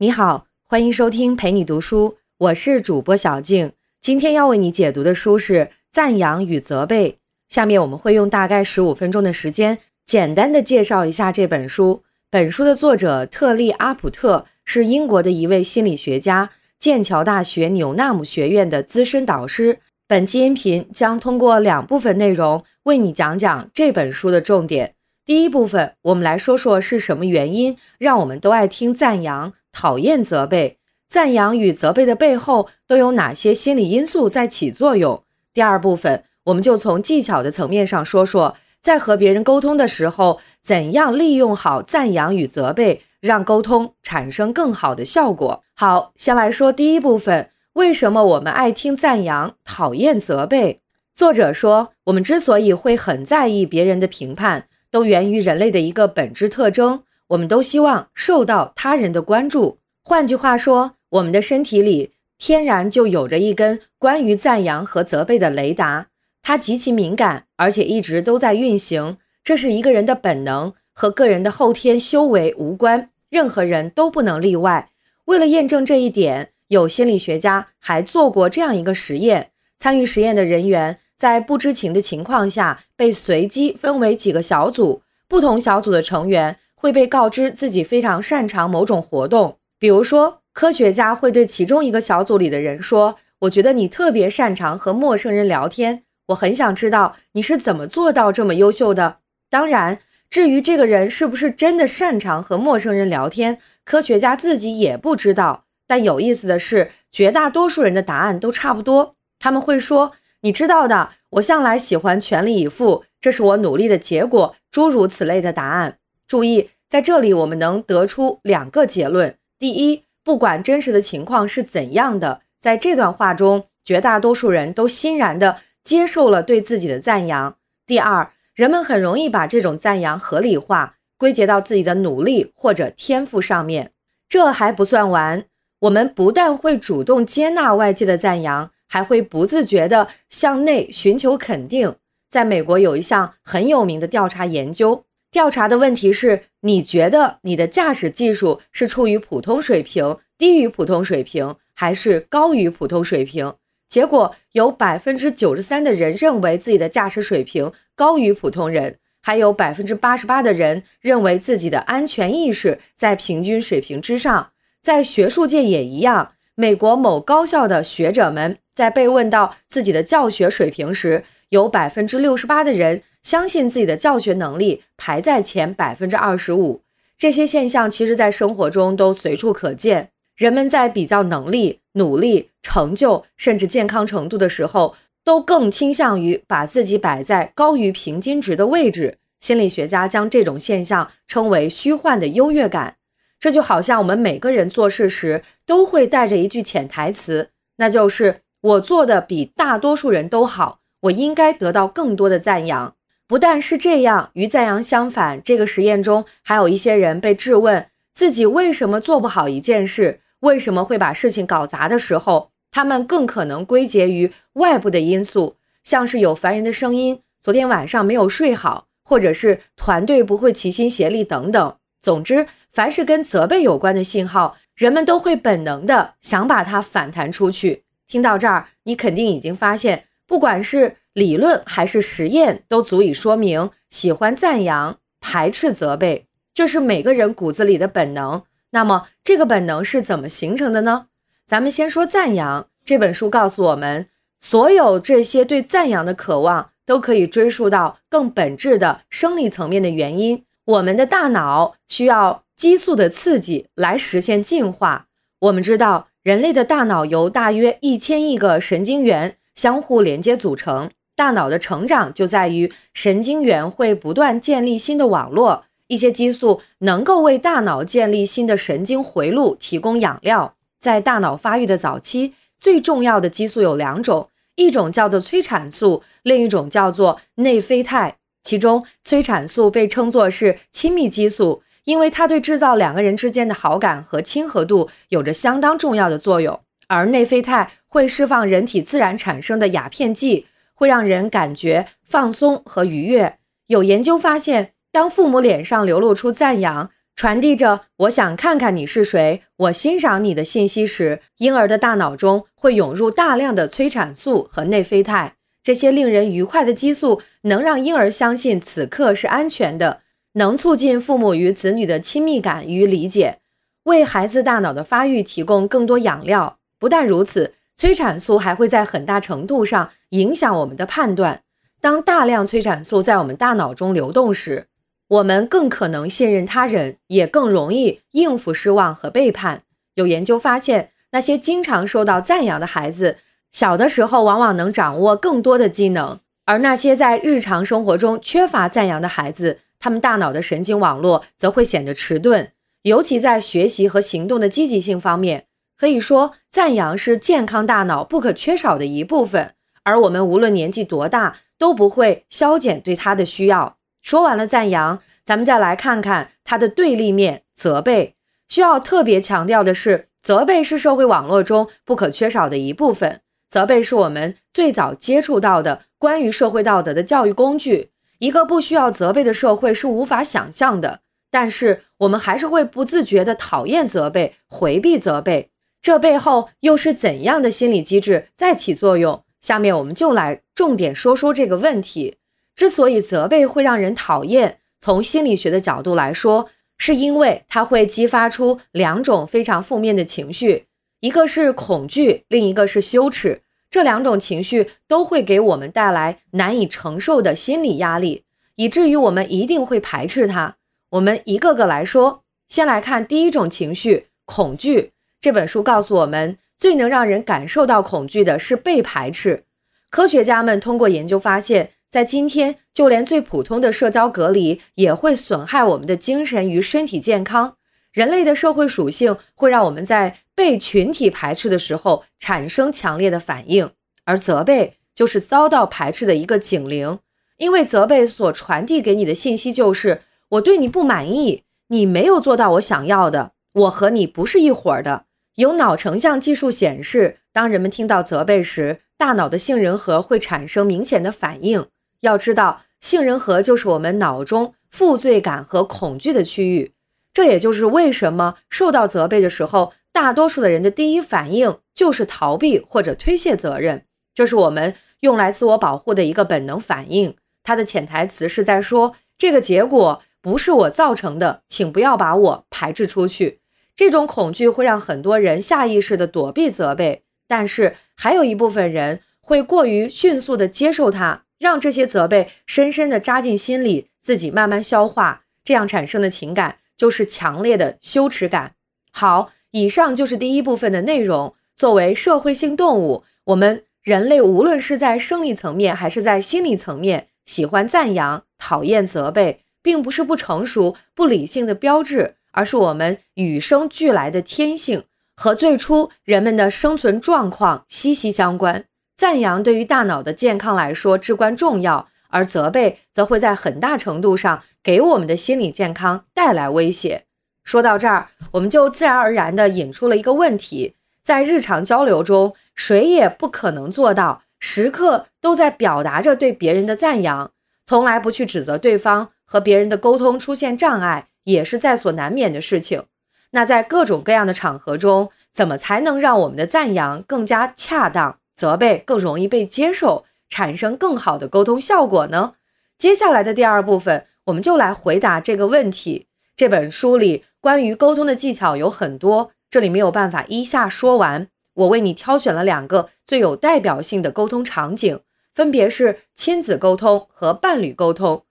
你好，欢迎收听陪你读书，我是主播小静。今天要为你解读的书是《赞扬与责备》。下面我们会用大概十五分钟的时间，简单的介绍一下这本书。本书的作者特利阿普特是英国的一位心理学家，剑桥大学纽纳姆学院的资深导师。本期音频将通过两部分内容为你讲讲这本书的重点。第一部分，我们来说说是什么原因让我们都爱听赞扬。讨厌责备、赞扬与责备的背后都有哪些心理因素在起作用？第二部分，我们就从技巧的层面上说说，在和别人沟通的时候，怎样利用好赞扬与责备，让沟通产生更好的效果。好，先来说第一部分，为什么我们爱听赞扬，讨厌责备？作者说，我们之所以会很在意别人的评判，都源于人类的一个本质特征。我们都希望受到他人的关注。换句话说，我们的身体里天然就有着一根关于赞扬和责备的雷达，它极其敏感，而且一直都在运行。这是一个人的本能，和个人的后天修为无关，任何人都不能例外。为了验证这一点，有心理学家还做过这样一个实验：参与实验的人员在不知情的情况下，被随机分为几个小组，不同小组的成员。会被告知自己非常擅长某种活动，比如说，科学家会对其中一个小组里的人说：“我觉得你特别擅长和陌生人聊天，我很想知道你是怎么做到这么优秀的。”当然，至于这个人是不是真的擅长和陌生人聊天，科学家自己也不知道。但有意思的是，绝大多数人的答案都差不多，他们会说：“你知道的，我向来喜欢全力以赴，这是我努力的结果。”诸如此类的答案。注意，在这里我们能得出两个结论：第一，不管真实的情况是怎样的，在这段话中，绝大多数人都欣然地接受了对自己的赞扬；第二，人们很容易把这种赞扬合理化，归结到自己的努力或者天赋上面。这还不算完，我们不但会主动接纳外界的赞扬，还会不自觉地向内寻求肯定。在美国，有一项很有名的调查研究。调查的问题是：你觉得你的驾驶技术是处于普通水平、低于普通水平，还是高于普通水平？结果有百分之九十三的人认为自己的驾驶水平高于普通人，还有百分之八十八的人认为自己的安全意识在平均水平之上。在学术界也一样，美国某高校的学者们在被问到自己的教学水平时，有百分之六十八的人。相信自己的教学能力排在前百分之二十五，这些现象其实在生活中都随处可见。人们在比较能力、努力、成就，甚至健康程度的时候，都更倾向于把自己摆在高于平均值的位置。心理学家将这种现象称为虚幻的优越感。这就好像我们每个人做事时都会带着一句潜台词，那就是我做的比大多数人都好，我应该得到更多的赞扬。不但是这样，与赞扬相反，这个实验中还有一些人被质问自己为什么做不好一件事，为什么会把事情搞砸的时候，他们更可能归结于外部的因素，像是有烦人的声音，昨天晚上没有睡好，或者是团队不会齐心协力等等。总之，凡是跟责备有关的信号，人们都会本能的想把它反弹出去。听到这儿，你肯定已经发现，不管是。理论还是实验都足以说明，喜欢赞扬，排斥责备，这是每个人骨子里的本能。那么，这个本能是怎么形成的呢？咱们先说赞扬。这本书告诉我们，所有这些对赞扬的渴望，都可以追溯到更本质的生理层面的原因。我们的大脑需要激素的刺激来实现进化。我们知道，人类的大脑由大约一千亿个神经元相互连接组成。大脑的成长就在于神经元会不断建立新的网络，一些激素能够为大脑建立新的神经回路提供养料。在大脑发育的早期，最重要的激素有两种，一种叫做催产素，另一种叫做内啡肽。其中，催产素被称作是亲密激素，因为它对制造两个人之间的好感和亲和度有着相当重要的作用。而内啡肽会释放人体自然产生的鸦片剂。会让人感觉放松和愉悦。有研究发现，当父母脸上流露出赞扬、传递着“我想看看你是谁，我欣赏你的”信息时，婴儿的大脑中会涌入大量的催产素和内啡肽。这些令人愉快的激素能让婴儿相信此刻是安全的，能促进父母与子女的亲密感与理解，为孩子大脑的发育提供更多养料。不但如此，催产素还会在很大程度上影响我们的判断。当大量催产素在我们大脑中流动时，我们更可能信任他人，也更容易应付失望和背叛。有研究发现，那些经常受到赞扬的孩子。小的时候往往能掌握更多的技能，而那些在日常生活中缺乏赞扬的孩子，他们大脑的神经网络则会显得迟钝，尤其在学习和行动的积极性方面。可以说，赞扬是健康大脑不可缺少的一部分，而我们无论年纪多大，都不会消减对它的需要。说完了赞扬，咱们再来看看它的对立面——责备。需要特别强调的是，责备是社会网络中不可缺少的一部分。责备是我们最早接触到的关于社会道德的教育工具。一个不需要责备的社会是无法想象的。但是我们还是会不自觉地讨厌责备、回避责备。这背后又是怎样的心理机制在起作用？下面我们就来重点说说这个问题。之所以责备会让人讨厌，从心理学的角度来说，是因为它会激发出两种非常负面的情绪。一个是恐惧，另一个是羞耻，这两种情绪都会给我们带来难以承受的心理压力，以至于我们一定会排斥它。我们一个个来说，先来看第一种情绪——恐惧。这本书告诉我们，最能让人感受到恐惧的是被排斥。科学家们通过研究发现，在今天，就连最普通的社交隔离也会损害我们的精神与身体健康。人类的社会属性会让我们在被群体排斥的时候产生强烈的反应，而责备就是遭到排斥的一个警铃。因为责备所传递给你的信息就是我对你不满意，你没有做到我想要的，我和你不是一伙的。有脑成像技术显示，当人们听到责备时，大脑的杏仁核会产生明显的反应。要知道，杏仁核就是我们脑中负罪感和恐惧的区域。这也就是为什么受到责备的时候，大多数的人的第一反应就是逃避或者推卸责任。这是我们用来自我保护的一个本能反应。它的潜台词是在说，这个结果不是我造成的，请不要把我排斥出去。这种恐惧会让很多人下意识地躲避责备，但是还有一部分人会过于迅速地接受它，让这些责备深深地扎进心里，自己慢慢消化，这样产生的情感。就是强烈的羞耻感。好，以上就是第一部分的内容。作为社会性动物，我们人类无论是在生理层面还是在心理层面，喜欢赞扬、讨厌责备，并不是不成熟、不理性的标志，而是我们与生俱来的天性，和最初人们的生存状况息息相关。赞扬对于大脑的健康来说至关重要。而责备则会在很大程度上给我们的心理健康带来威胁。说到这儿，我们就自然而然地引出了一个问题：在日常交流中，谁也不可能做到时刻都在表达着对别人的赞扬，从来不去指责对方，和别人的沟通出现障碍也是在所难免的事情。那在各种各样的场合中，怎么才能让我们的赞扬更加恰当，责备更容易被接受？产生更好的沟通效果呢？接下来的第二部分，我们就来回答这个问题。这本书里关于沟通的技巧有很多，这里没有办法一下说完。我为你挑选了两个最有代表性的沟通场景，分别是亲子沟通和伴侣沟通。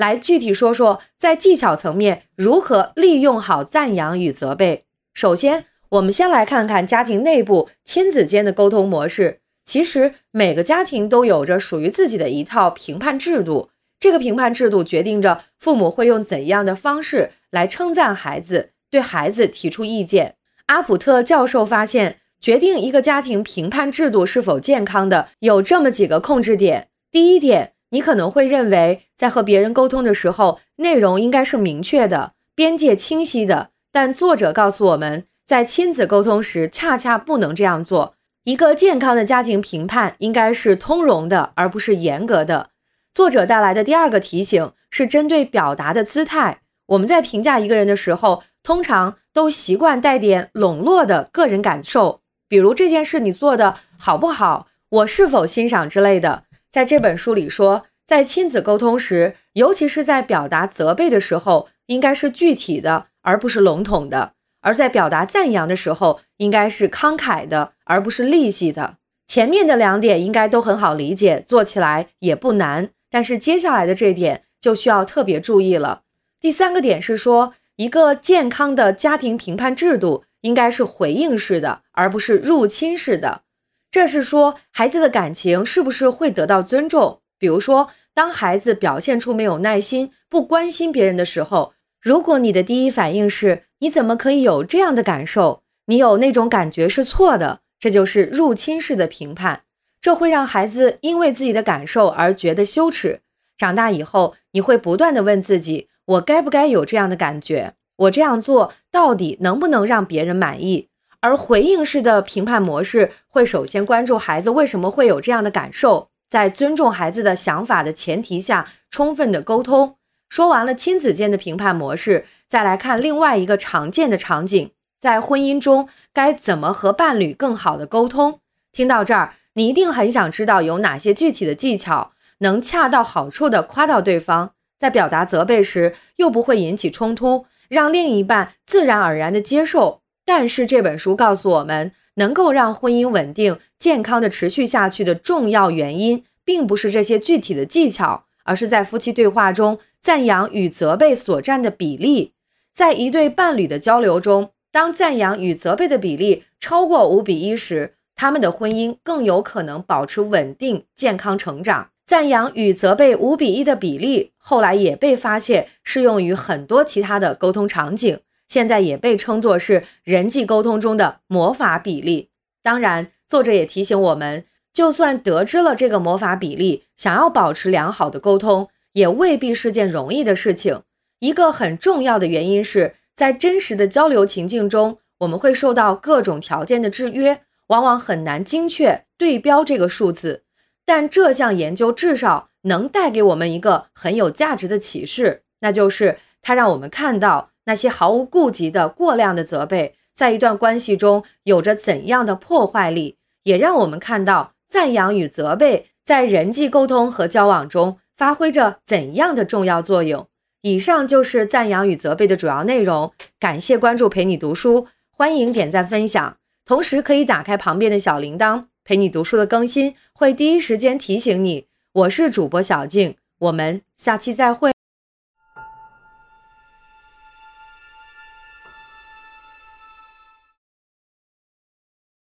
来具体说说，在技巧层面如何利用好赞扬与责备。首先，我们先来看看家庭内部亲子间的沟通模式。其实每个家庭都有着属于自己的一套评判制度，这个评判制度决定着父母会用怎样的方式来称赞孩子，对孩子提出意见。阿普特教授发现，决定一个家庭评判制度是否健康的有这么几个控制点。第一点，你可能会认为在和别人沟通的时候，内容应该是明确的，边界清晰的，但作者告诉我们在亲子沟通时，恰恰不能这样做。一个健康的家庭评判应该是通融的，而不是严格的。作者带来的第二个提醒是针对表达的姿态。我们在评价一个人的时候，通常都习惯带点笼络的个人感受，比如这件事你做的好不好，我是否欣赏之类的。在这本书里说，在亲子沟通时，尤其是在表达责备的时候，应该是具体的，而不是笼统的；而在表达赞扬的时候，应该是慷慨的，而不是利息的。前面的两点应该都很好理解，做起来也不难。但是接下来的这点就需要特别注意了。第三个点是说，一个健康的家庭评判制度应该是回应式的，而不是入侵式的。这是说孩子的感情是不是会得到尊重？比如说，当孩子表现出没有耐心、不关心别人的时候，如果你的第一反应是“你怎么可以有这样的感受？你有那种感觉是错的。”这就是入侵式的评判，这会让孩子因为自己的感受而觉得羞耻。长大以后，你会不断的问自己：我该不该有这样的感觉？我这样做到底能不能让别人满意？而回应式的评判模式会首先关注孩子为什么会有这样的感受，在尊重孩子的想法的前提下，充分的沟通。说完了亲子间的评判模式，再来看另外一个常见的场景。在婚姻中该怎么和伴侣更好的沟通？听到这儿，你一定很想知道有哪些具体的技巧能恰到好处的夸到对方，在表达责备时又不会引起冲突，让另一半自然而然的接受。但是这本书告诉我们，能够让婚姻稳定、健康的持续下去的重要原因，并不是这些具体的技巧，而是在夫妻对话中赞扬与责备所占的比例。在一对伴侣的交流中。当赞扬与责备的比例超过五比一时，他们的婚姻更有可能保持稳定、健康成长。赞扬与责备五比一的比例后来也被发现适用于很多其他的沟通场景，现在也被称作是人际沟通中的魔法比例。当然，作者也提醒我们，就算得知了这个魔法比例，想要保持良好的沟通，也未必是件容易的事情。一个很重要的原因是。在真实的交流情境中，我们会受到各种条件的制约，往往很难精确对标这个数字。但这项研究至少能带给我们一个很有价值的启示，那就是它让我们看到那些毫无顾忌的过量的责备，在一段关系中有着怎样的破坏力，也让我们看到赞扬与责备在人际沟通和交往中发挥着怎样的重要作用。以上就是赞扬与责备的主要内容。感谢关注陪你读书，欢迎点赞分享，同时可以打开旁边的小铃铛，陪你读书的更新会第一时间提醒你。我是主播小静，我们下期再会。